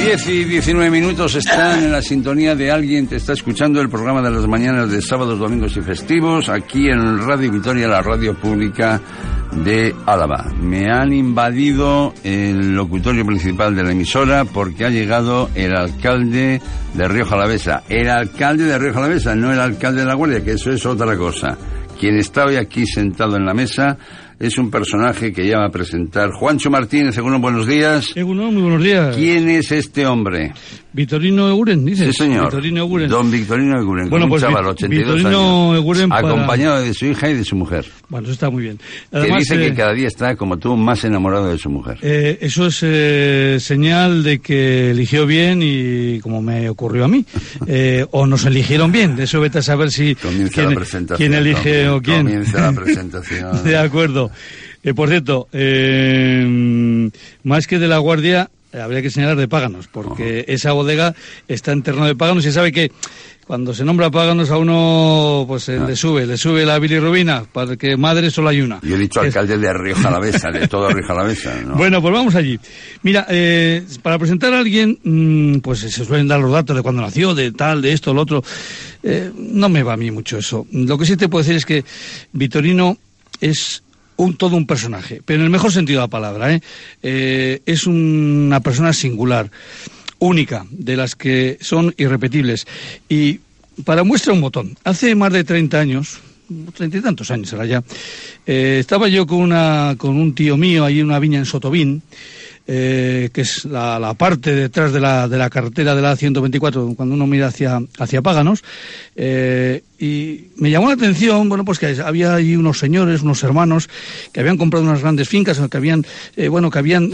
10 y 19 minutos están en la sintonía de alguien que está escuchando el programa de las mañanas de sábados, domingos y festivos aquí en Radio Vitoria, la radio pública de Álava. Me han invadido el locutorio principal de la emisora porque ha llegado el alcalde de Río Jalavesa. El alcalde de Río Jalavesa, no el alcalde de la Guardia, que eso es otra cosa. Quien está hoy aquí sentado en la mesa es un personaje que ya va a presentar. Juancho Martínez, según buenos días. Egunon, muy buenos días. ¿Quién es este hombre? Vitorino Eguren, dices. Sí, señor. Vitorino Eguren. Don Victorino Eguren, Bueno, un pues chaval, Vi- 82 Vitorino años, Eguren para- acompañado de su hija y de su mujer, Bueno, eso está muy bien. que Además, dice eh, que cada día está, como tú, más enamorado de su mujer. eh, eso es eh, señal de que eligió bien y como me ocurrió a mí. Eh, o nos eligieron bien. De eso vete a saber si Comienza quién, la presentación. quién elige o quién. Comienza la presentación. de acuerdo. Eh, por cierto, eh, más que de la guardia, habría que señalar de Páganos, porque esa bodega está en terreno de Páganos y sabe que cuando se nombra Páganos a uno pues eh, le sube, le sube la bilirrubina, porque madre solo hay una. Yo he dicho Es- alcalde de Río Jalavesa, de todo Río Jalavesa, ¿no? Bueno, pues vamos allí. Mira, eh, para presentar a alguien, mm, pues se suelen dar los datos de cuándo nació, de tal, de esto, lo otro. Eh, no me va a mí mucho eso. Lo que sí te puedo decir es que Vitorino es un todo un personaje, pero en el mejor sentido de la palabra. ¿eh? Eh, es una persona singular, única, de las que son irrepetibles. Y para muestra un botón, hace más de 30 años, treinta y tantos años era ya, eh, estaba yo con, una, con un tío mío ahí en una viña en Sotobín, eh, que es la, la parte detrás de la, de la carretera de la 124, cuando uno mira hacia, hacia Páganos, eh, y me llamó la atención, bueno, pues que había ahí unos señores, unos hermanos, que habían comprado unas grandes fincas, o que habían, eh, bueno, que habían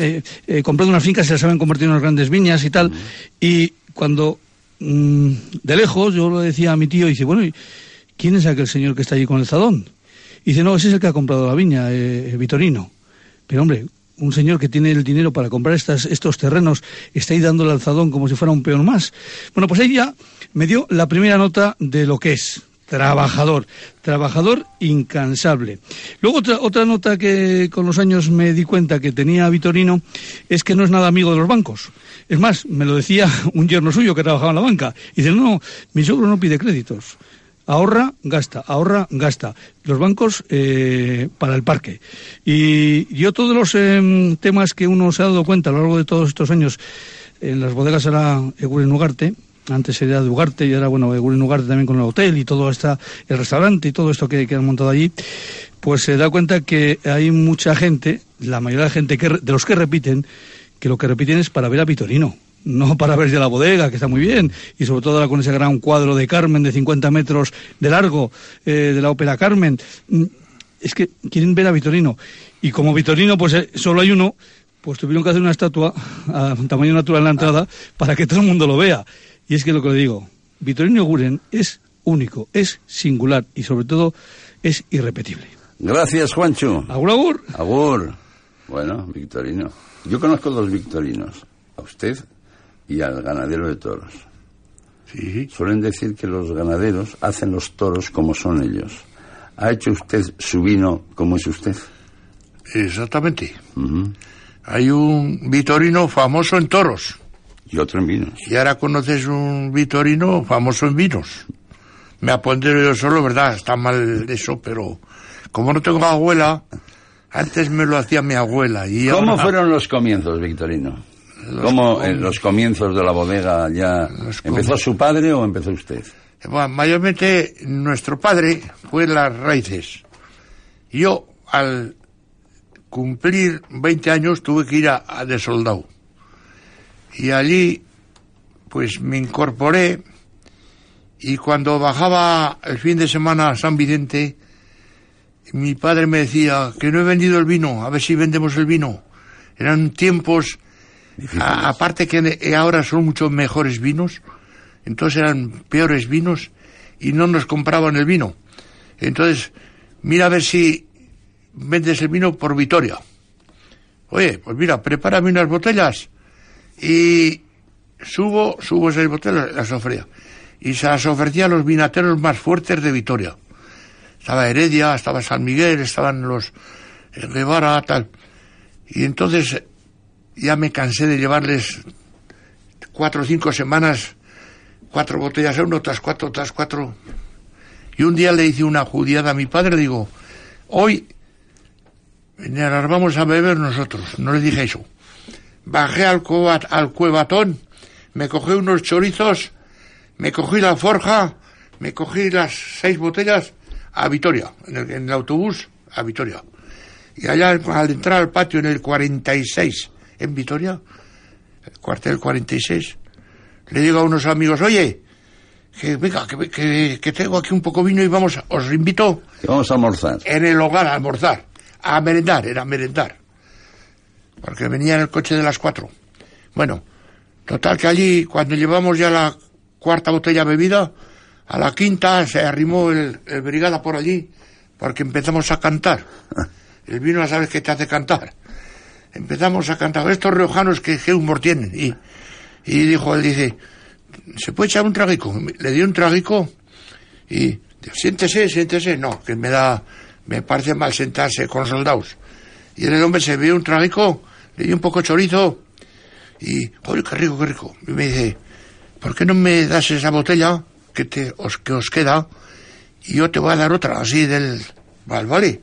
comprado unas fincas y las habían convertido en unas grandes viñas y tal, y cuando mm, de lejos yo lo decía a mi tío, y dice, bueno, ¿y ¿quién es aquel señor que está allí con el zadón? Y dice, no, ese es el que ha comprado la viña, eh, Vitorino. Pero hombre, un señor que tiene el dinero para comprar estas, estos terrenos está ahí dándole al zadón como si fuera un peón más. Bueno, pues ahí ya me dio la primera nota de lo que es. Trabajador, trabajador incansable. Luego otra, otra nota que con los años me di cuenta que tenía Vitorino es que no es nada amigo de los bancos. Es más, me lo decía un yerno suyo que trabajaba en la banca. Y dice, no, mi suegro no pide créditos. Ahorra, gasta, ahorra, gasta. Los bancos eh, para el parque. Y, y otro de los em, temas que uno se ha dado cuenta a lo largo de todos estos años, en las bodegas era Eguren Ugarte, antes era de Ugarte y ahora, bueno, Eguren Ugarte también con el hotel y todo está, el restaurante y todo esto que, que han montado allí, pues se da cuenta que hay mucha gente, la mayoría de gente que, de los que repiten, que lo que repiten es para ver a Vitorino no para ver ya la bodega, que está muy bien, y sobre todo ahora con ese gran cuadro de Carmen de 50 metros de largo, eh, de la ópera Carmen. Mm, Es que quieren ver a Vitorino. Y como Vitorino, pues eh, solo hay uno, pues tuvieron que hacer una estatua a tamaño natural en la entrada para que todo el mundo lo vea. Y es que lo que le digo, Vitorino Guren es único, es singular y sobre todo es irrepetible. Gracias, Juancho. Agur, agur. Agur. Bueno, Victorino. Yo conozco dos Victorinos. A usted y al ganadero de toros. Sí, Suelen decir que los ganaderos hacen los toros como son ellos. ¿Ha hecho usted su vino como es usted? exactamente. Hay un Vitorino famoso en toros. Y otro en vinos. Y ahora conoces un Vitorino famoso en vinos. Me apondero yo solo, ¿verdad? Está mal eso, pero como no tengo abuela, antes me lo hacía mi abuela. Y ¿Cómo ahora- fueron los comienzos, Victorino? ¿Cómo en los comienzos de la bodega ya empezó su padre o empezó usted? Bueno, mayormente nuestro padre fue las raíces. Yo, al cumplir 20 años, tuve que ir a, a de soldado. Y allí, pues me incorporé. Y cuando bajaba el fin de semana a San Vicente, mi padre me decía que no he vendido el vino, a ver si vendemos el vino. Eran tiempos, a- aparte que eh, ahora son mucho mejores vinos, entonces eran peores vinos y no nos compraban el vino. Entonces, mira a ver si vendes el vino por Vitoria. oye, pues mira, prepárame unas botellas y subo, subo esas botellas, las ofrecía. Y se las ofrecía a los vinateros más fuertes de Vitoria. Estaba Heredia, estaba San Miguel, estaban los eh, Guevara, tal. Y entonces ya me cansé de llevarles cuatro o cinco semanas, cuatro botellas a uno, tras cuatro, tras cuatro. Y un día le hice una judiada a mi padre, digo, hoy nos vamos a beber nosotros. No le dije eso. Bajé al, cueva- al cuevatón, me cogí unos chorizos, me cogí la forja, me cogí las seis botellas a Vitoria, en el, en el autobús a Vitoria. Y allá al entrar al patio en el 46 en Vitoria, el cuartel 46, le digo a unos amigos, oye, que venga, que, que, que tengo aquí un poco vino y vamos, os invito Que vamos a almorzar. en el hogar a almorzar, a merendar, era merendar. Porque venía en el coche de las cuatro. Bueno, total que allí, cuando llevamos ya la cuarta botella bebida, a la quinta se arrimó el, el brigada por allí, porque empezamos a cantar. El vino, ya sabes que te hace cantar. Empezamos a cantar. Estos riojanos, que humor tienen? Y, y dijo, él dice, ¿se puede echar un traguico? Le dio un traguico y siéntese, siéntese. No, que me da, me parece mal sentarse con soldados. Y el hombre se vio un traguico, le dio un poco de chorizo y, ¡ay, qué rico, qué rico! Y me dice, ¿por qué no me das esa botella que, te, os, que os queda y yo te voy a dar otra, así del... Vale, vale.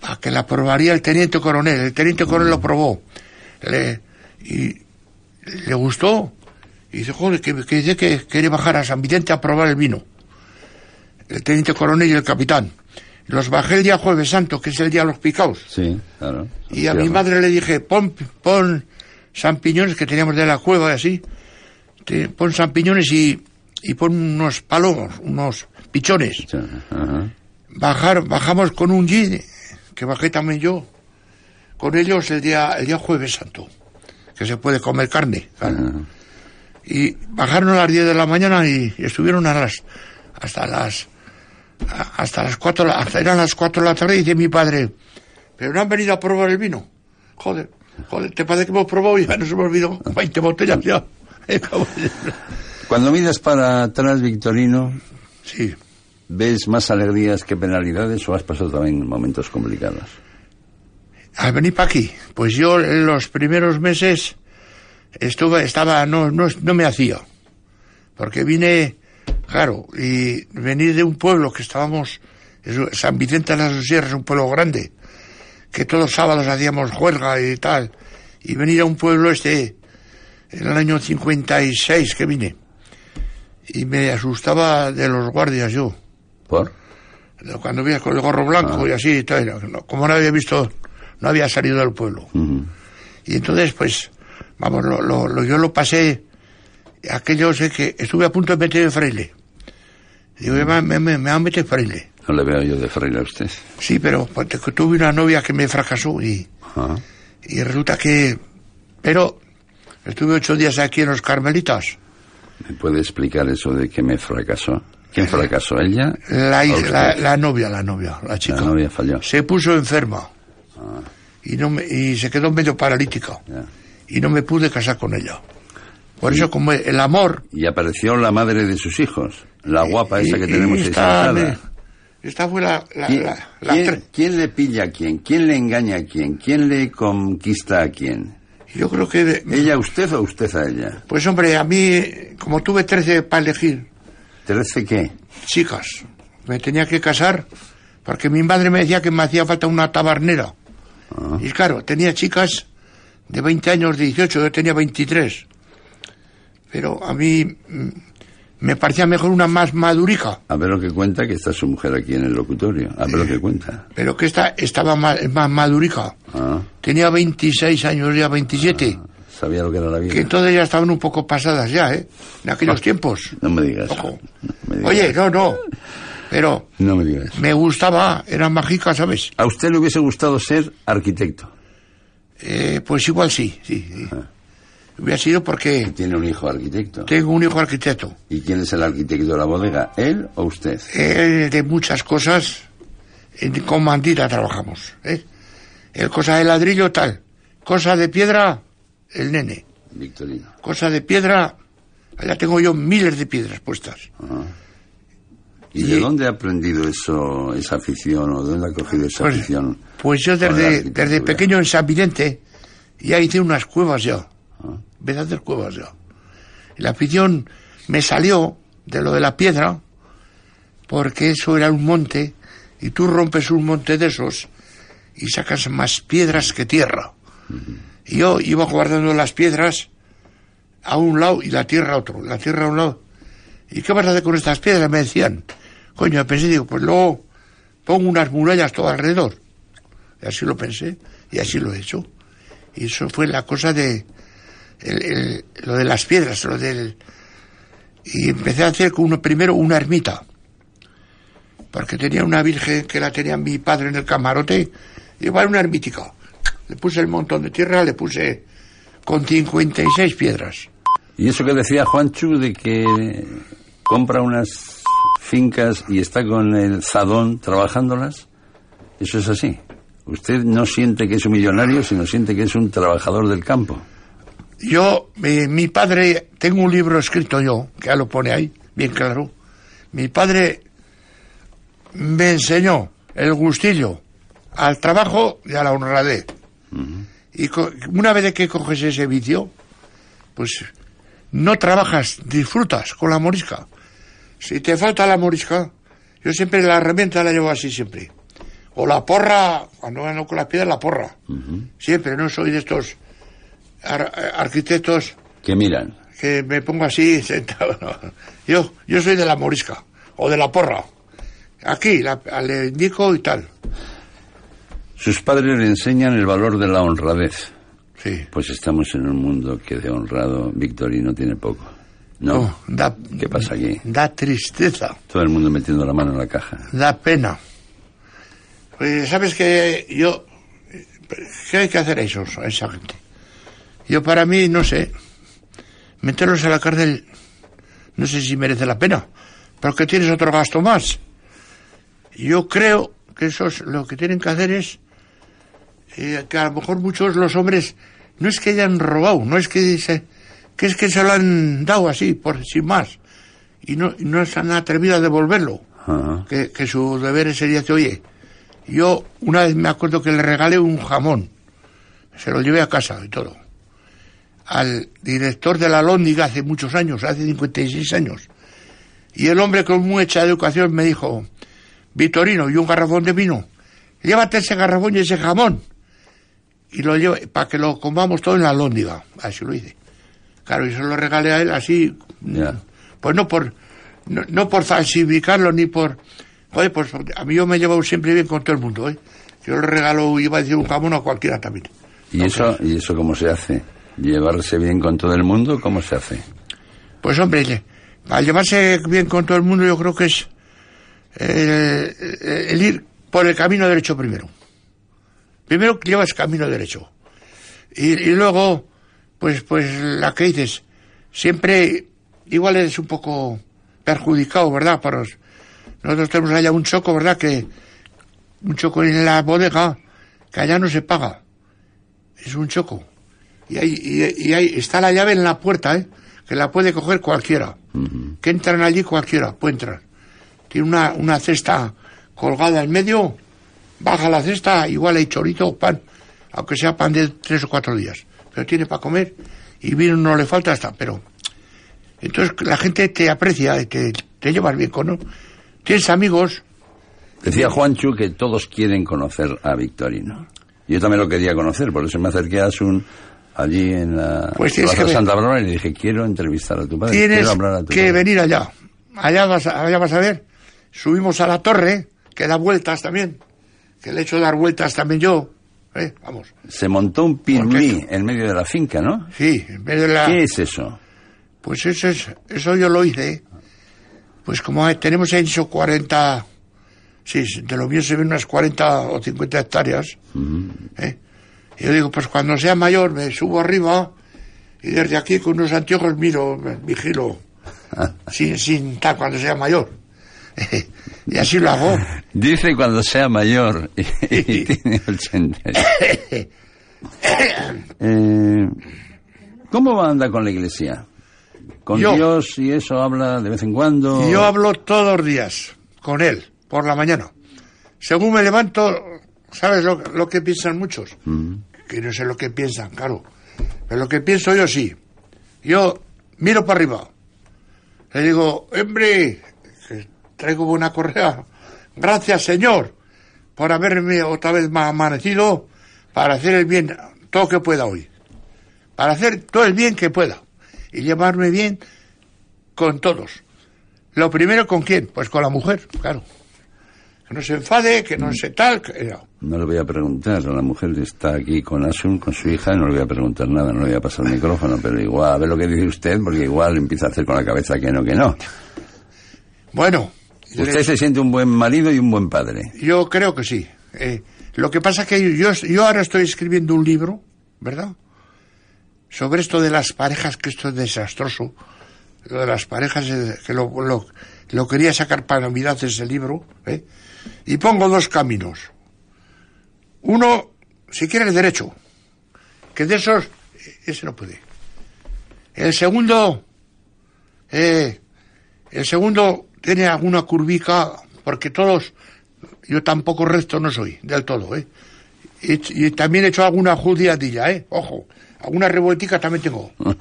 Para que la probaría el teniente coronel. El teniente coronel lo probó. Le, y le gustó. Y dice, joder, que, que dice que quiere bajar a San Vicente a probar el vino. El teniente coronel y el capitán. Los bajé el día jueves santo, que es el día de los picaos. Sí, claro. Y a mi madre le dije, pon, pon champiñones que teníamos de la cueva y así. Te- pon champiñones y, y pon unos palomos, unos pichones. Ajá. Bajar, bajamos con un jeep, que bajé también yo, con ellos el día, el día jueves santo, que se puede comer carne. claro. Y bajaron a las 10 de la mañana y, y estuvieron a las, hasta las, hasta las 4, de la- hasta eran las 4 de la tarde y dice mi padre, pero no han venido a probar el vino. Joder, joder, ¿te parece que hemos probado y ya nos hemos bebido 20 botellas ya? Cuando miras para atrás, Victorino, Sí. ¿Ves más alegrías que penalidades o has pasado también momentos complicados? Al venir para aquí, pues yo en los primeros meses estuve, estaba, no, no, no me hacía. Porque vine, claro, y venir de un pueblo que estábamos, San Vicente de las Sierras un pueblo grande, que todos los sábados hacíamos juerga y tal, y venir a un pueblo este, en el año 56 que vine, y me asustaba de los guardias yo ¿Por? cuando veía con el gorro blanco y así, y tal, no, como no había visto, no había salido del pueblo. Y entonces, pues, vamos, lo, lo- lo- yo lo pasé, aquello sé que estuve a punto de meter en fraile. Digo, me, me, me, me a meter fraile. No le veo yo de freír a usted. Sí, pero pues, tuve una novia que me fracasó y, Ajá. y resulta que, pero estuve ocho días aquí en los Carmelitas. ¿Me puede explicar eso de que me fracasó? ¿Quién fracasó? ¿Ella? La, la, la novia, la novia, la chica. La novia falló. Se puso enferma. Y, no me- y se quedó medio paralítica. Ya. Y no me pude casar con ella. Por eso, como el amor. Y apareció la madre de sus hijos, la guapa esa que y- y tenemos esta, me- esta fue la. la- ¿Quién, la- la quién- quién le pilla a quién? ¿Quién le engaña a quién? ¿Quién le conquista a quién? Yo creo que. de- ¿Ella a usted o usted a ella? Pues hombre, a mí, como tuve 13 para elegir ¿Trece qué? chicas, me tenía que casar porque mi madre me decía que me hacía falta una tabernera. Ah. Y claro, tenía chicas de 20 años, de 18, yo tenía 23. Pero a mí mm, me parecía mejor una más madurica. A ver lo que cuenta, que está su mujer aquí en el locutorio. A ver lo que cuenta. Pero que esta estaba más, más madurica. Ah, Tenía 26 años, ya 27. Sabía lo que era la vida. Que entonces ya estaban un poco pasadas ya, ¿eh? En aquellos tiempos. No me digas. Ojo. No me digas. Oye, no, no. Pero No me digas. me gustaba, era mágica, ¿sabes? ¿A usted le hubiese gustado ser arquitecto? Eh, pues igual sí, sí. sí. Hubiera sido porque Tiene un hijo arquitecto. tengo un hijo arquitecto. ¿Y quién es el arquitecto de la bodega? ¿Él o usted? Eh, de muchas cosas, en Comandita trabajamos. ¿eh? El cosa de ladrillo tal. Cosa de piedra, el nene. Victorino. Cosa de piedra, allá tengo yo miles de piedras puestas. ¿Y, Y- de dónde ha aprendido eso, esa afición o de dónde ha cogido esa Pues, afición? pues yo desde, desde pequeño en San Vicente ya hice unas cuevas ya. Ah. Hacer cuevas ya. Y la afición me salió de lo de la piedra porque eso era un monte y tú rompes un monte de esos y sacas más piedras que tierra. Y yo iba guardando las piedras a un lado y la tierra a otro, la tierra a un lado. ¿Y qué vas a hacer con estas piedras? Me decían. Coño, pensé, digo, pues luego pongo unas murallas todo alrededor. Y así lo pensé y así lo he hecho. Y eso fue la cosa de lo de las piedras, lo del y empecé a hacer con uno primero una ermita. Porque tenía una virgen que la tenía mi padre en el camarote, y igual una ermítica. Le puse el montón de tierra, le puse con 56 piedras. ¿Y eso que decía Juanchu de que compra unas fincas y está con el zadón trabajándolas? ¿Eso es así? Usted no siente que es un millonario, sino siente que es un trabajador del campo. Yo, mi, mi padre, tengo un libro escrito yo, que ya lo pone ahí, bien claro. Mi padre me enseñó el gustillo al trabajo y a la honradez. Y co- una vez que coges ese vicio, pues no trabajas, disfrutas con la morisca. Si te falta la morisca, yo siempre la herramienta la llevo así siempre. O la porra, cuando ando con las piedras, la porra. Siempre, no soy de estos ar- arquitectos Que miran. que me pongo así sentado. no. Yo, yo soy de la morisca o de la porra. Aquí la- le indico y tal. Sus padres le enseñan el valor de la honradez. Sí. Pues estamos en un mundo que de honrado Victorino tiene poco. ¿No? Da, ¿Qué pasa aquí? da tristeza, Todo el mundo metiendo la mano en la caja. da pena. Pues, ¿Sabes que yo... ¿Qué hay que hacer a, esos, a esa gente? Yo para mí, no sé, meterlos a la cárcel, no sé si merece la pena, pero que tienes otro gasto más. Yo creo que esos lo que tienen que hacer es eh, que a lo mejor muchos los hombres no es que hayan robado, no es que se, que es que se lo han dado así, por sin más, y no, y no se han atrevido a devolverlo. Que, que su deber sería que, oye, yo una vez me acuerdo que le regalé un jamón, se lo llevé a casa y todo, al director de la Lóndiga hace muchos años, hace 56 años, y el hombre con mucha educación me dijo, Vitorino, y un garrafón de vino, llévate ese garrafón y ese jamón, y lo llevo para que lo comamos todo en la Lóndiga, así lo hice. Claro, y se lo regalé a él así, pues no por no, no por falsificarlo ni por joder pues a mí yo me he llevado siempre bien con todo el mundo ¿eh? yo le regalo iba a decir un jamón a cualquiera también ¿Y eso, ¿Y eso cómo se hace? ¿Llevarse bien con todo el mundo? ¿Cómo se hace? pues hombre al llevarse bien con todo el mundo yo creo que es eh, eh, el ir por el camino derecho primero primero que llevas camino derecho. Y, y luego pues pues la que dices siempre igual eres un poco perjudicado verdad para los- nosotros tenemos allá un choco verdad que un choco en la bodega que allá no se paga. Es un choco. Y ahí, y, y ahí está la llave en la puerta ¿eh? que la puede coger cualquiera. Que entran allí cualquiera puede entrar. Tiene una, una cesta colgada en medio baja la cesta, igual hay chorito, pan, aunque sea pan de tres o cuatro días, pero tiene para comer y vino no le falta hasta, pero entonces la gente te aprecia, y te, te llevas bien con, ¿no? Tienes amigos, Decía Juanchu que todos quieren conocer a Victorino. Yo también lo quería conocer, por eso me acerqué a Asun allí en la Pues Plaza que Santa Bárbara y le dije, quiero entrevistar a tu padre, tienes quiero hablar a tu que padre. venir allá. Allá vas, a- allá vas a ver, subimos a la torre, que da vueltas también, que le he hecho dar vueltas también yo, ¿eh? vamos, Se montó un pirulí en medio de la finca, ¿no? sí, en vez de la... ¿Qué es eso? Pues eso es, eso yo lo hice. Pues como tenemos hecho 40, sí, de lo mío se ven unas 40 o 50 hectáreas. ¿eh? Y yo digo, pues cuando sea mayor me subo arriba y desde aquí con unos anteojos miro, vigilo, sin, sin tal, cuando sea mayor. y así lo hago. Dice cuando sea mayor y, y tiene 80. Eh, ¿Cómo anda con la iglesia? ¿Con Yo. Dios y eso habla de vez en cuando? Yo hablo todos los días con él, por la mañana. Según me levanto, ¿sabes lo, lo que piensan muchos? Que no sé lo que piensan, claro. Pero lo que pienso yo sí. Yo miro para arriba. Le digo, hombre, traigo buena correa. Gracias, Señor, por haberme otra vez ma- amanecido para hacer el bien, todo que pueda hoy. Para hacer todo el bien que pueda. Y llevarme bien con todos. Lo primero con quién? Pues con la mujer, claro. Que no se enfade, que no se tal. que- no. No le voy a preguntar, la mujer está aquí con Asun, con su hija, no le voy a preguntar nada, no le voy a pasar el micrófono, pero igual, a ver lo que dice usted, porque igual empieza a hacer con la cabeza que no, que no. Bueno, Usted se siente un buen marido y un buen padre. yo creo que sí. Eh, lo que pasa es que yo, yo ahora estoy escribiendo un libro, ¿verdad? Sobre esto de las parejas, que esto es desastroso. Lo de las parejas, eh, que lo, lo, lo quería sacar para Navidad ese libro, ¿eh? Y pongo dos caminos. Uno, si quieres derecho, que de esos, eh, ese no puede. El segundo, eh, el segundo tiene alguna curvica, porque todos, yo tampoco recto no soy, del todo, ¿eh? Y, y también he hecho alguna judiadilla, ¿eh? Ojo, alguna revueltica también tengo.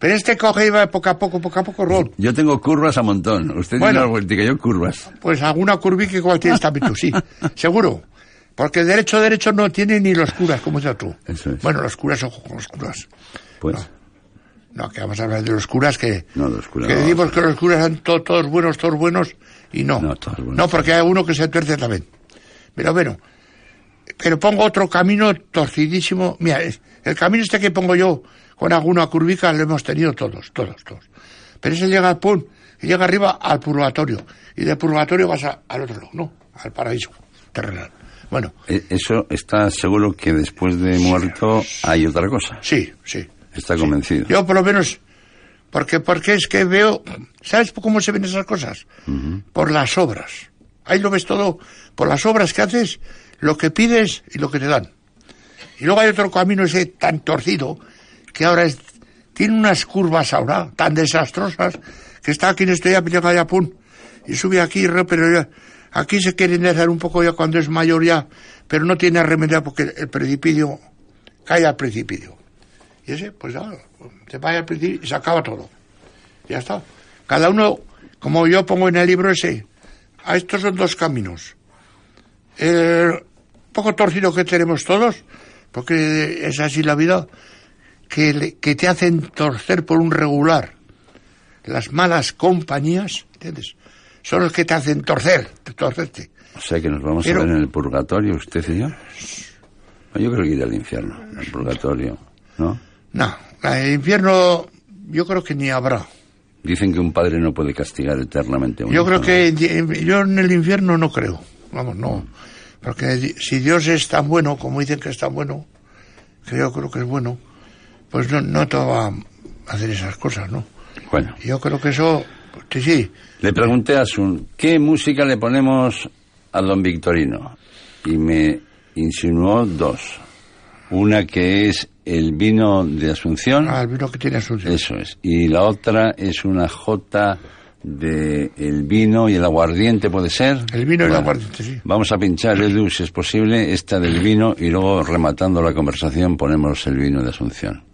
Pero este coge y va poco a poco, poco a poco, Ron. Yo tengo curvas a montón. Usted Bueno. tiene una vueltica, yo curvas. Pues alguna curvica igual tienes también tú, sí, seguro. Porque derecho, derecho no tiene ni los curas, como dices tú. Eso es. Bueno, los curas, ojo con los curas. Pues, No, que vamos a hablar de los curas que... No, los curas Que no. decimos que los curas son to- todos buenos, todos buenos, y no. No, todos buenos. No, porque hay uno que se tuerce también. Pero bueno, pero pongo otro camino torcidísimo. Mira, el camino este que pongo yo con alguna curvica lo hemos tenido todos, todos, todos. Pero ese llega al pum, y llega arriba al purgatorio. Y del purgatorio vas a- al otro lado, ¿no? Al paraíso terrenal. Bueno, eh, eso está seguro que después de muerto hay otra cosa. sí, sí. Está convencido. Yo por lo menos, porque, porque es que veo, ¿sabes cómo se ven esas cosas? Por las obras. Ahí lo ves todo, por las obras que haces, lo que pides y lo que te dan. Y luego hay otro camino ese tan torcido, que ahora es, tiene unas curvas ahora tan desastrosas, que está aquí en este ya, llega ya, pum, y sube aquí, pero ya, aquí se quiere enderezar un poco ya cuando es mayor ya, pero no tiene remedio porque el precipicio cae al precipicio. Y ese, pues ya, te vaya al principio y se acaba todo. Ya está. Cada uno, como yo pongo en el libro ese, a estos son dos caminos. El poco torcido que tenemos todos, porque es así la vida, que, le- que te hacen torcer por un regular. Las malas compañías, ¿entiendes? Son los que te hacen torcer, torcerte. O sea que nos vamos Pero- a ver en el purgatorio, usted y yo. Yo creo que ir al infierno, al purgatorio, ¿no? No, el infierno yo creo que ni habrá. Dicen que un padre no puede castigar eternamente a un Yo hijo, creo que yo en el infierno no creo. Vamos, no. Porque si Dios es tan bueno, como dicen que es tan bueno, que yo creo que es bueno, pues no, no te va a hacer esas cosas, ¿no? Bueno, Yo creo que eso, pues, sí, sí. le pregunté a Sun, ¿qué música le ponemos a don Victorino? Y me insinuó dos. Una que es el vino de Asunción, Al vino que tiene Asunción. eso es. Y la otra es una jota de el vino y el aguardiente, ¿puede ser? El vino y el aguardiente, sí. Vamos a pinchar, Edu, si es posible, esta del vino y luego, rematando la conversación, ponemos el vino de Asunción.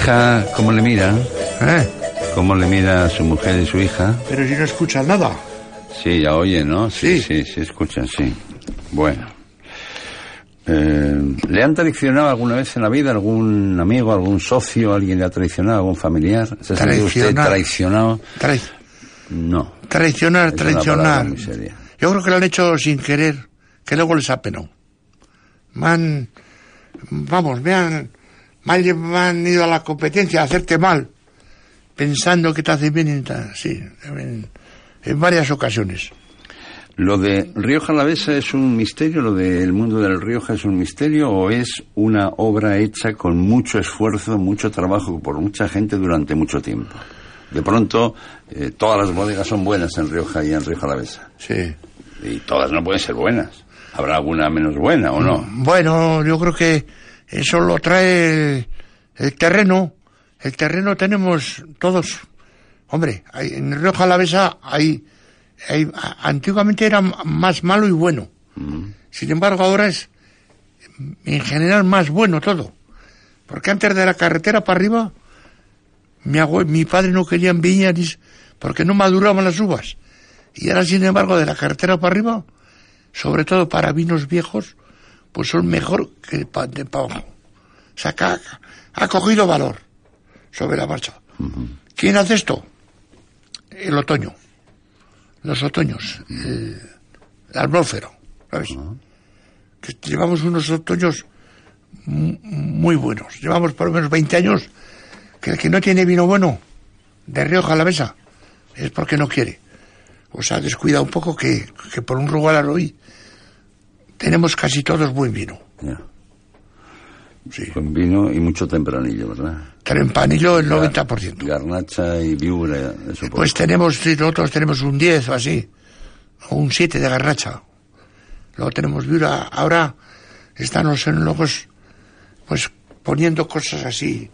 Hija, ¿cómo le mira? ¿Eh? ¿Cómo le mira a su mujer y su hija? Pero si no escuchas nada. Sí, ya oye, ¿no? Sí, Sí. sí, sí, escuchan, sí. Bueno. Eh, ¿Le han traicionado alguna vez en la vida algún amigo, algún socio, alguien le ha traicionado, algún familiar? ¿Se ha usted traicionado? Trai- No. traicionar, Es traicionar. Yo creo que lo han hecho sin querer, que luego les ha penado. Me han, vamos, me han, me han, ido a la competencia a hacerte mal, pensando que te hace bien sí, en, en varias ocasiones. ¿Lo de Rioja Alavesa es un misterio? ¿Lo del mundo del Rioja es un misterio? ¿O es una obra hecha con mucho esfuerzo, mucho trabajo por mucha gente durante mucho tiempo? De pronto, eh, todas las bodegas son buenas en Rioja y en Rioja Alavesa. Sí. Y todas no pueden ser buenas. ¿Habrá alguna menos buena o no? Bueno, yo creo que eso lo trae el, el terreno. El terreno tenemos todos. Hombre, hay- en Rioja Alavesa hay, hay, antiguamente era más malo y bueno. Sin embargo, ahora es en general más bueno todo. Porque antes de la carretera para arriba, mi, mi padre no quería viñas ni s- porque no maduraban las uvas. Y ahora, sin embargo, de la carretera para arriba, sobre todo para vinos viejos, pues son mejor que pa- de para abajo. O sea, que ha, ha cogido valor sobre la marcha. ¿Quién hace esto? El otoño. Los otoños. El, el atmósfero, ¿sabes? Que llevamos unos otoños mu- muy buenos. Llevamos por lo menos 20 años que el que no tiene vino bueno de Rioja a la mesa es porque no quiere. O sea, descuida un poco que, que por un rugal hoy tenemos casi todos buen vino. Ya. Sí. Con vino y mucho tempranillo, ¿verdad? Trempanillo el 90%. Garnacha y viura, eso Pues tenemos, nosotros tenemos un 10 o así, o un 7 de garracha. Luego tenemos viura. Ahora están los enólogos, pues poniendo cosas así,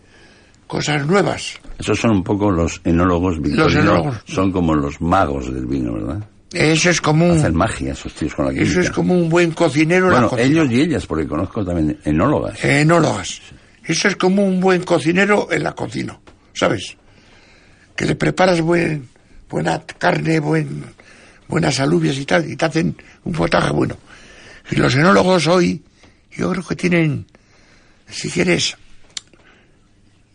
cosas nuevas. Esos son un poco los enólogos victorianos. enólogos. Son como los magos del vino, ¿verdad? Eso es como un, Hacen magia esos tíos con la química. eso es como un buen cocinero en la Bueno, cocina. ellos y ellas, porque conozco también enólogas. enólogas. Eso es como un buen cocinero en la cocina, ¿sabes? Que le preparas buen, buena carne, buen, buenas alubias y tal, y te hacen un potaje bueno. Y los enólogos hoy, yo creo que tienen, si quieres,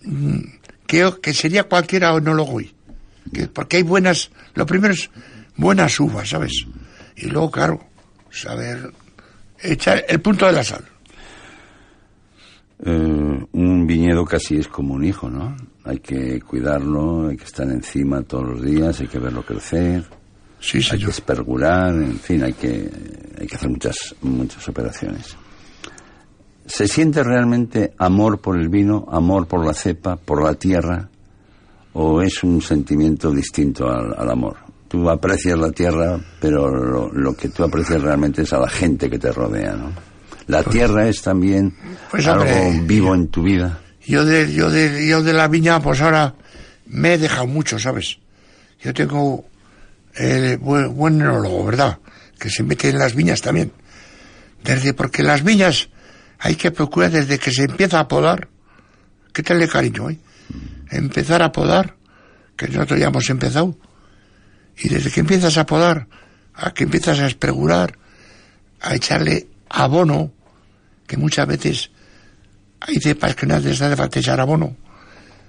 mm, que, que sería cualquiera enólogo hoy. Que, porque hay buenas, lo primero es buenas uvas, ¿sabes? Y luego, claro, saber echar el punto de la sal. Eh, un viñedo casi es como un hijo, ¿no? Hay que cuidarlo, hay que estar encima todos los días, hay que verlo crecer, Sí, hay que espergular, en fin, hay que, hay que hacer muchas, muchas operaciones. ¿Se siente realmente amor por el vino, amor por la cepa, por la tierra? ¿O es un sentimiento distinto al, al amor? Tú aprecias la tierra, pero lo, lo que tú aprecias realmente es a la gente que te rodea, ¿no? La tierra es también Pues, algo vivo en tu vida. Yo de, yo de, yo de la viña, pues ahora me he dejado mucho, ¿sabes? Yo tengo el buen, buen enólogo, ¿verdad? Que se mete en las viñas también. Desde, porque las viñas hay que procurar desde que se empieza a podar, que tenle cariño, ¿eh? Empezar a podar, que nosotros ya hemos empezado, y desde que empiezas a podar, a que empiezas a espregurar, a echarle abono, que muchas veces hay cepas que no les hace falta echar abono,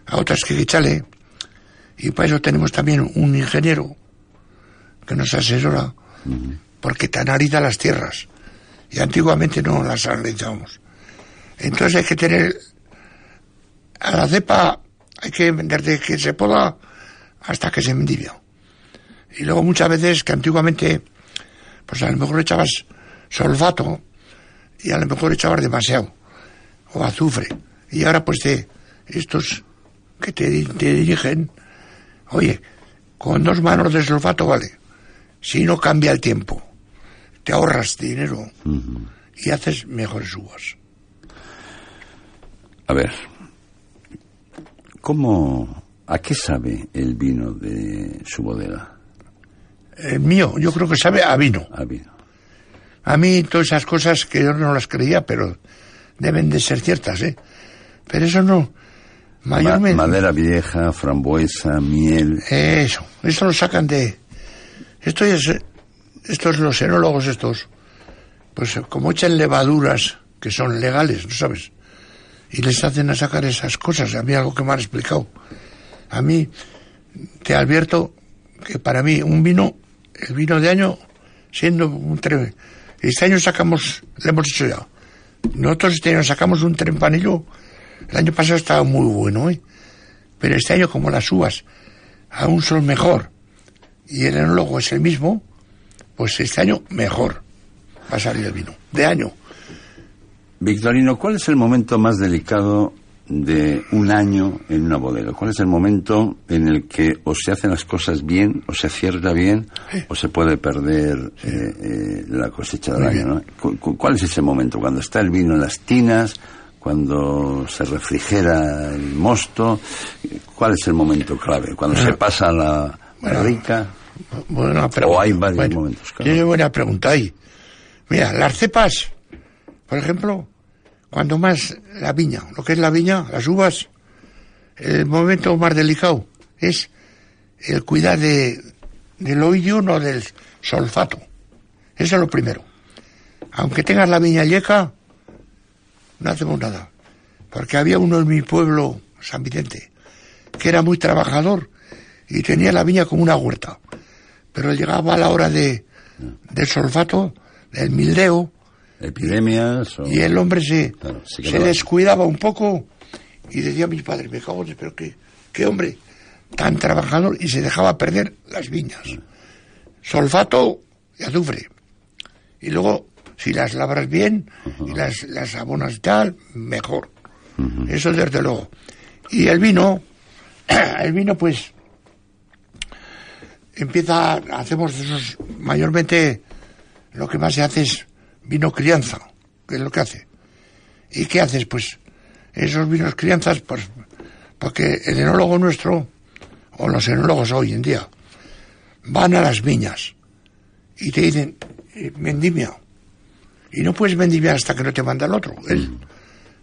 a otras que echarle, y para eso tenemos también un ingeniero que nos asesora, porque te analiza las tierras, y antiguamente no las analizábamos. Entonces hay que tener a la cepa, hay que desde que se poda hasta que se endivia. Y luego muchas veces que antiguamente, pues a lo mejor echabas solfato y a lo mejor echabas demasiado o azufre. Y ahora pues de estos que te, te dirigen, oye, con dos manos de sulfato vale. Si no cambia el tiempo, te ahorras dinero y haces mejores uvas. A ver, ¿cómo, a qué sabe el vino de su bodega? El mío, yo creo que sabe a vino. A vino. A mí todas esas cosas que yo no las creía, pero deben de ser ciertas, ¿eh? Pero eso no, Ma- Mayormente. madera vieja, frambuesa, miel. Eso, esto lo sacan de... Esto es, estos los enólogos estos, pues como echan levaduras que son legales, ¿no sabes? Y les hacen a sacar esas cosas. A mí algo que me han explicado. A mí, te advierto que para mí un vino, el vino de año, siendo un tre- Este año sacamos, le hemos hecho ya. Nosotros este año sacamos un trempanillo. El año pasado estaba muy bueno, ¿eh? Pero este año, como las uvas aún son mejor y el enólogo es el mismo, pues este año mejor va a salir el vino. De año. Victorino, ¿cuál es el momento más delicado de un año en una bodega? ¿Cuál es el momento en el que o se hacen las cosas bien, o se acierta bien, o se puede perder eh, eh, la cosecha del año? ¿no? Cu- cu- ¿Cuál es ese momento? Cuando está el vino en las tinas, cuando se refrigera el mosto, ¿cuál es el momento clave? Cuando se pasa la Bueno. Buena pregunta. O hay varios Bueno, momentos, claro. Tiene buena pregunta ahí. Mira, las cepas, por ejemplo, cuando más la viña, lo que es la viña, las uvas, el momento más delicado es el cuidar de, del oído, no del solfato. Eso es lo primero. Aunque tengas la viña yeca, no hacemos nada. Porque había uno en mi pueblo, San Vicente, que era muy trabajador y tenía la viña como una huerta. Pero llegaba a la hora de, del solfato, del mildeo, Epidemias o... y el hombre se, Claro, descuidaba un poco y decía a mis padres, me cago en pero qué, qué hombre tan trabajador y se dejaba perder las viñas. Solfato y azufre. Y luego, si las labras bien y las, las abonas y tal, mejor. Eso desde luego. Y el vino, el vino pues empieza, hacemos esos, mayormente lo que más se hace es vino crianza, que es lo que hace. ¿Y qué haces? Pues esos vinos crianzas, pues, porque el enólogo nuestro, o los enólogos hoy en día, van a las viñas y te dicen, eh, vendimia. Y no puedes vendimiar hasta que no te manda el otro. Él-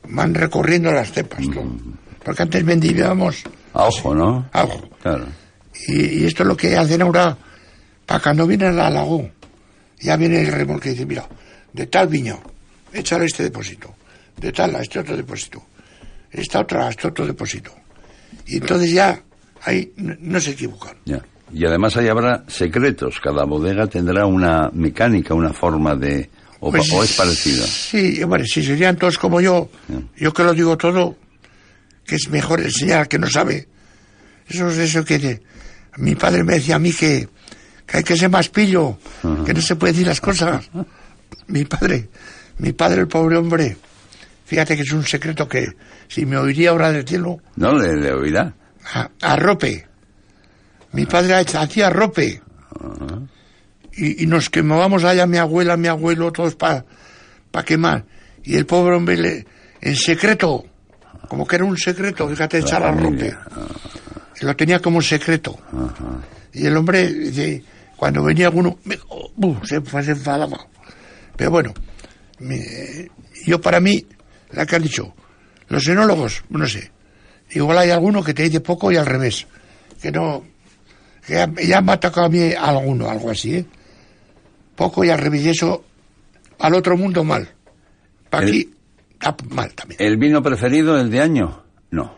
van recorriendo las cepas, todo. Porque antes vendimiábamos A ojo, ¿no? a ojo. Claro. Y, y esto es lo que hacen ahora para cuando viene al lago. Ya viene el remolque y dice, mira, de tal viña, échale este depósito. De tal a este otro depósito. Esta otra a este otro depósito. Y entonces ya ahí no, se equivocan. Ya. Y además ahí habrá secretos. Cada bodega tendrá una mecánica, una forma de... O, Pues, o es parecido. Sí, hombre, si serían todos como yo, yo que lo digo todo, que es mejor enseñar al que no sabe. Eso es eso que mi padre me decía a mí que, que hay que ser más pillo, que no se puede decir las cosas. Mi padre, mi padre, el pobre hombre, fíjate que es un secreto que si me oiría ahora del cielo, ¿No? Le, le oirá. a, arrope. Mi padre ha- hacía rope. Y, y nos quemábamos allá mi abuela, mi abuelo, todos para quemar. Y el pobre hombre, le- en secreto, como que era un secreto, fíjate, echar a rope. familia. Y lo tenía como secreto. Y el hombre, cuando venía alguno, me- oh, uh, se, se enfadaba. Pero bueno, yo para mí, la que han dicho, los enólogos, no sé, igual hay alguno que te dice poco y al revés, que no, que ya, ya me ha tocado a mí alguno, algo así, ¿eh? Poco y al revés, y eso al otro mundo mal. Para El- aquí, está mal también. ¿El vino preferido, el de año? No.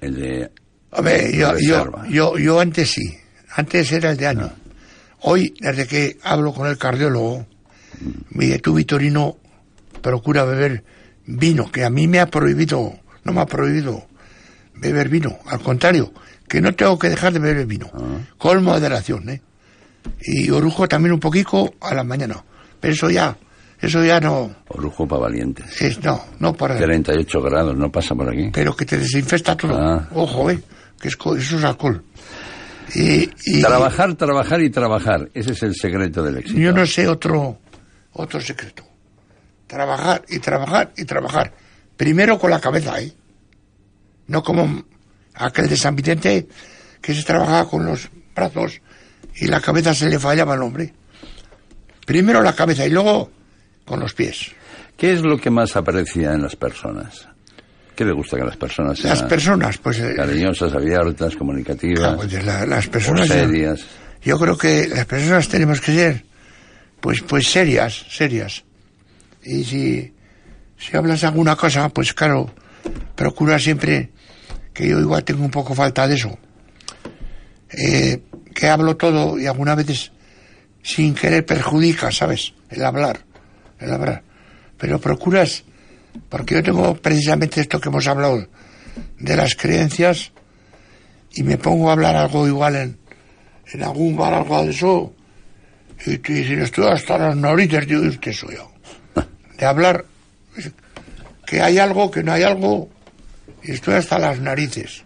El de... Hombre, yo, yo, yo, yo antes sí, antes era el de año. Hoy, desde que hablo con el cardiólogo, me dice, tú, Vitorino, procura beber vino, que a mí me ha prohibido, no me ha prohibido beber vino, al contrario, que no tengo que dejar de beber vino, con moderación, ¿eh? Y orujo también un poquito a la mañana, pero eso ya, eso ya no, Orujo para valientes. es, no, no para... 38 grados, no pasa por aquí. pero que te desinfecta todo. Ah. Ojo, ¿eh? Que es, eso es alcohol. Y, y Trabajar, trabajar y trabajar. Ese es el secreto del éxito. yo no sé otro, otro secreto. Trabajar y trabajar y trabajar. Primero con la cabeza, ¿eh? No como aquel de San Vicente que se trabajaba con los brazos y la cabeza se le fallaba al hombre. Primero la cabeza y luego con los pies. ¿Qué es lo que más aprecia en las personas? ¿Qué le gusta que las personas sean Las personas, pues... eh, cariñosas, abiertas, comunicativas, Ah, pues la- las personas yo- serias? Yo, creo que las personas tenemos que ser pues pues serias, serias. Y si si hablas alguna cosa, pues claro, procura siempre que yo igual tengo un poco falta de eso. Eh, que hablo todo y algunas veces sin querer perjudica, ¿sabes? El hablar, el hablar. Pero procuras, porque yo tengo precisamente esto que hemos hablado de las creencias y me pongo a hablar algo igual en, en algún bar, algo de eso, y te dicen, estoy hasta las narices, digo, ¿y qué soy yo? De hablar, que hay algo, que no hay algo, y estoy hasta las narices.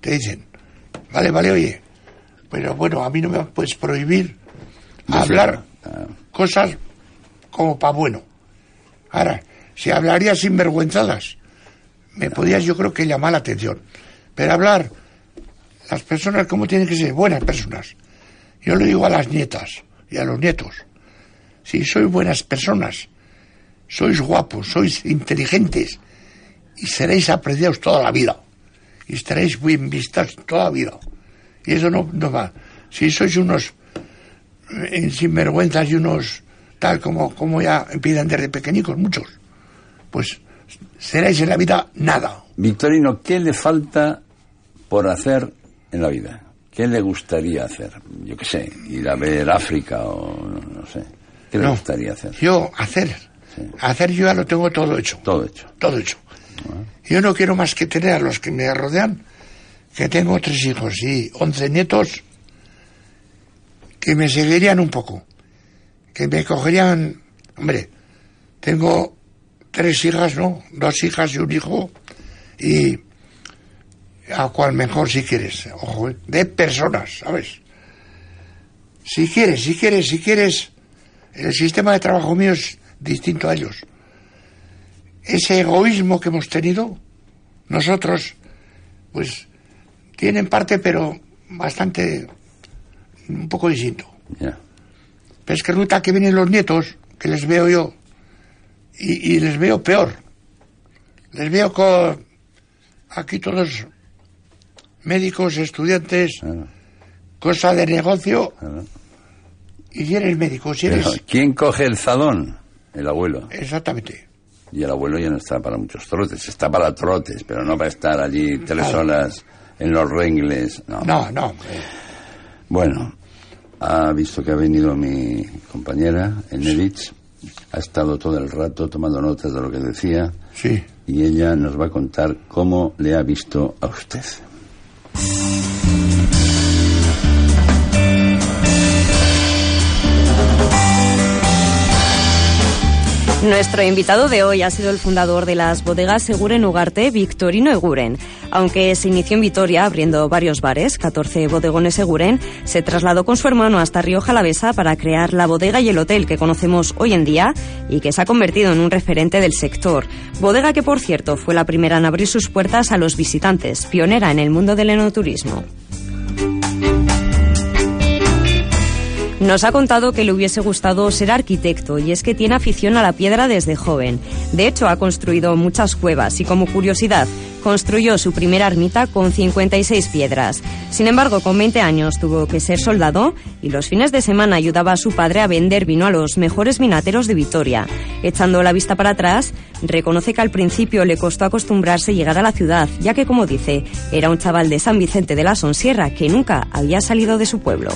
Te dicen, vale, vale, oye, pero bueno, a mí no me puedes prohibir hablar cosas como para bueno. Ahora, si hablarías sinvergüenzadas, me podías yo creo que llamar la atención. Pero hablar, las personas como tienen que ser, buenas personas. Yo le digo a las nietas y a los nietos, si sois buenas personas, sois guapos, sois inteligentes y seréis apreciados toda la vida. Y estaréis bien vistas toda la vida. Y eso no, no va. Si sois unos en sinvergüenzas y unos tal como, como ya empiezan desde pequeñicos, muchos, pues seréis en la vida nada. Victorino, ¿qué le falta por hacer en la vida? ¿Qué le gustaría hacer? Yo qué sé, ir a ver África o no, sé. ¿Qué le No. gustaría hacer? Yo, hacer, hacer yo ya lo tengo todo hecho, Todo hecho. todo hecho. Yo no quiero más que tener a los que me rodean, que tengo tres hijos y once nietos, que me seguirían un poco, que me cogerían, hombre, tengo tres hijas, ¿no? Dos hijas y un hijo, y a cual mejor si quieres, ojo, ¿eh? de personas, ¿sabes? Si quieres, si quieres, si quieres, el sistema de trabajo mío es distinto a ellos. Ese egoísmo que hemos tenido, nosotros, pues, tienen parte, pero bastante, un poco distinto. Ya. Pero es que resulta que vienen los nietos, que les veo yo, y, y les veo peor. Les veo con aquí todos médicos, estudiantes, Claro, cosa de negocio, claro. y si eres médico, si eres... Pero, ¿Quién coge el zadón? El abuelo. Exactamente. Y el abuelo ya no está para muchos trotes, está para trotes, pero no para estar allí tres Claro. horas en los rengles. No. No, no. Bueno, ha visto que ha venido mi compañera, Enedich, ha estado todo el rato tomando notas de lo que decía Sí. y ella nos va a contar cómo le ha visto a usted. Thank you. Nuestro invitado de hoy ha sido el fundador de las bodegas Seguren Ugarte, Victorino Eguren. Aunque se inició en Vitoria abriendo varios bares, 14 bodegones Seguren, se trasladó con su hermano hasta Río Jalavesa para crear la bodega y el hotel que conocemos hoy en día y que se ha convertido en un referente del sector. Bodega que, por cierto, fue la primera en abrir sus puertas a los visitantes, pionera en el mundo del enoturismo. Nos ha contado que le hubiese gustado ser arquitecto y es que tiene afición a la piedra desde joven. De hecho, ha construido muchas cuevas y como curiosidad, construyó su primera ermita con 56 piedras. Sin embargo, con 20 años tuvo que ser soldado y los fines de semana ayudaba a su padre a vender vino a los mejores vinateros de Vitoria. Echando la vista para atrás, reconoce que al principio le costó acostumbrarse llegar a la ciudad, ya que, como dice, era un chaval de San Vicente de la Sonsierra que nunca había salido de su pueblo.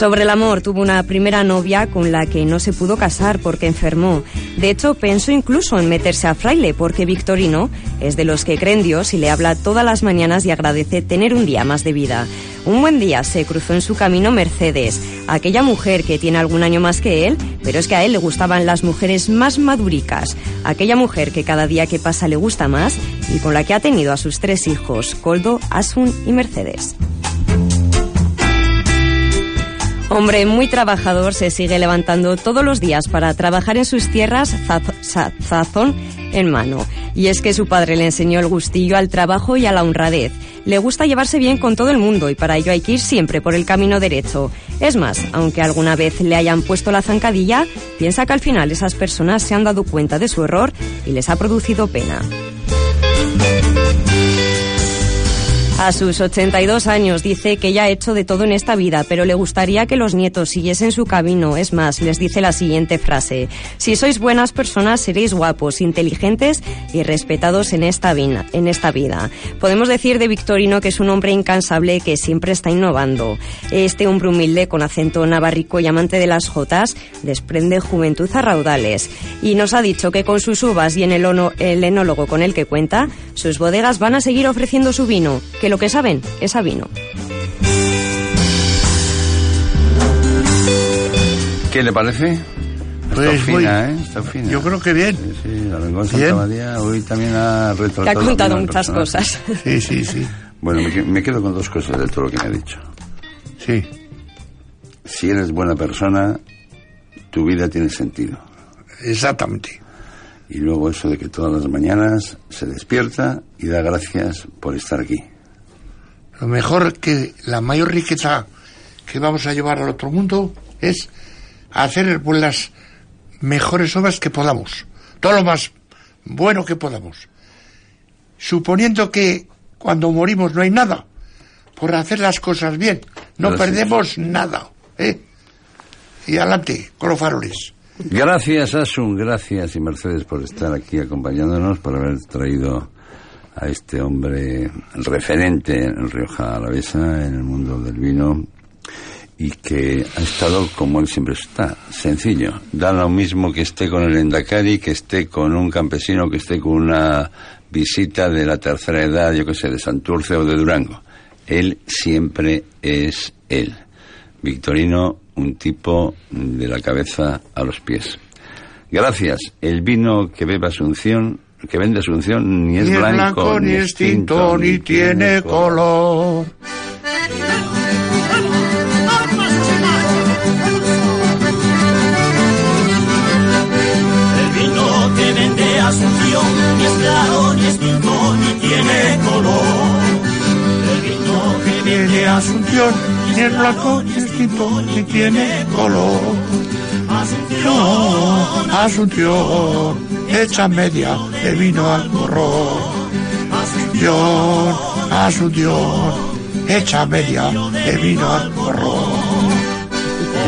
Sobre el amor, tuvo una primera novia con la que no se pudo casar porque enfermó. De hecho, pensó incluso en meterse a fraile porque Victorino es de los que creen Dios y le habla todas las mañanas y agradece tener un día más de vida. Un buen día se cruzó en su camino Mercedes, aquella mujer que tiene algún año más que él, pero es que a él le gustaban las mujeres más maduricas, aquella mujer que cada día que pasa le gusta más y con la que ha tenido a sus tres hijos, Coldo, Asun y Mercedes. Hombre muy trabajador, se sigue levantando todos los días para trabajar en sus tierras en mano. Y es que su padre le enseñó el gustillo al trabajo y a la honradez. Le gusta llevarse bien con todo el mundo y para ello hay que ir siempre por el camino derecho. Es más, aunque alguna vez le hayan puesto la zancadilla, piensa que al final esas personas se han dado cuenta de su error y les ha producido pena. A sus 82 años dice que ya ha hecho de todo en esta vida, pero le gustaría que los nietos siguiesen su camino. Es más, les dice la siguiente frase. Si sois buenas personas, seréis guapos, inteligentes y respetados en esta, vida, en esta vida. Podemos decir de Victorino que es un hombre incansable que siempre está innovando. Este hombre humilde, con acento navarrico y amante de las jotas, desprende juventud a raudales. Y nos ha dicho que con sus uvas y en el, ono, el enólogo con el que cuenta, sus bodegas van a seguir ofreciendo su vino, lo que saben es a vino. ¿Qué le parece? Pues Está muy- fina, ¿eh? Está fina. Yo creo que bien. Sí, sí, la Bengol Santa Bien. María hoy también ha retratado... Que ha contado muchas cosas. Sí, sí, sí. Bueno, me quedo con dos cosas de todo lo que me ha dicho. Sí, Si eres buena persona, tu vida tiene sentido. exactamente. Y luego eso de que todas las mañanas se despierta y da gracias por estar aquí. Lo mejor que la mayor riqueza que vamos a llevar al otro mundo es hacer pues, las mejores obras que podamos. Todo lo más bueno que podamos. Suponiendo que cuando morimos no hay nada, por hacer las cosas bien, no Gracias. perdemos nada. ¿eh? Y adelante, con los faroles. Gracias, Asun, gracias y Mercedes por estar aquí acompañándonos, por haber traído a este hombre referente en Rioja Alavesa, en el mundo del vino, y que ha estado como él siempre está, sencillo. Da lo mismo que esté con el Endacari, que esté con un campesino, que esté con una visita de la tercera edad, yo que sé, de Santurce o de Durango. Él siempre es él. Victorino, un tipo de la cabeza a los pies. Gracias. El vino que bebe Asunción, que vende Asunción, ni es ni es blanco, ni es tinto, ni tiene color. El vino que vende Asunción ni es claro, ni es tinto, ni tiene color. El vino que vende Asunción, ni es blanco, ni es tinto, ni tiene color. Asunción, Asunción, hecha media de vino al morro. Asunción, Asunción, hecha media de vino al morro.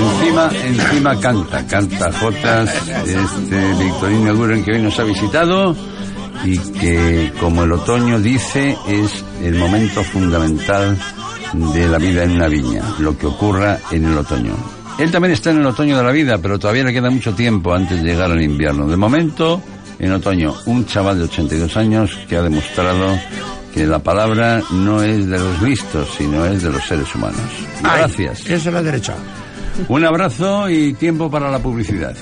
Encima, encima canta, canta Jotas, este Victorino Guren que hoy nos ha visitado y que, como el otoño dice, es el momento fundamental de la vida en una viña, lo que ocurra en el otoño. Él también está en el otoño de la vida, pero todavía le queda mucho tiempo antes de llegar al invierno. De momento, en otoño, un chaval de 82 años que ha demostrado que la palabra no es de los listos, sino es de los seres humanos. Ay, Gracias. Esa es la derecha. Un abrazo y tiempo para la publicidad.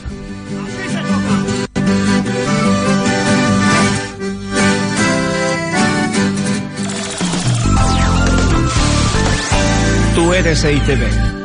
Tú eres EITV.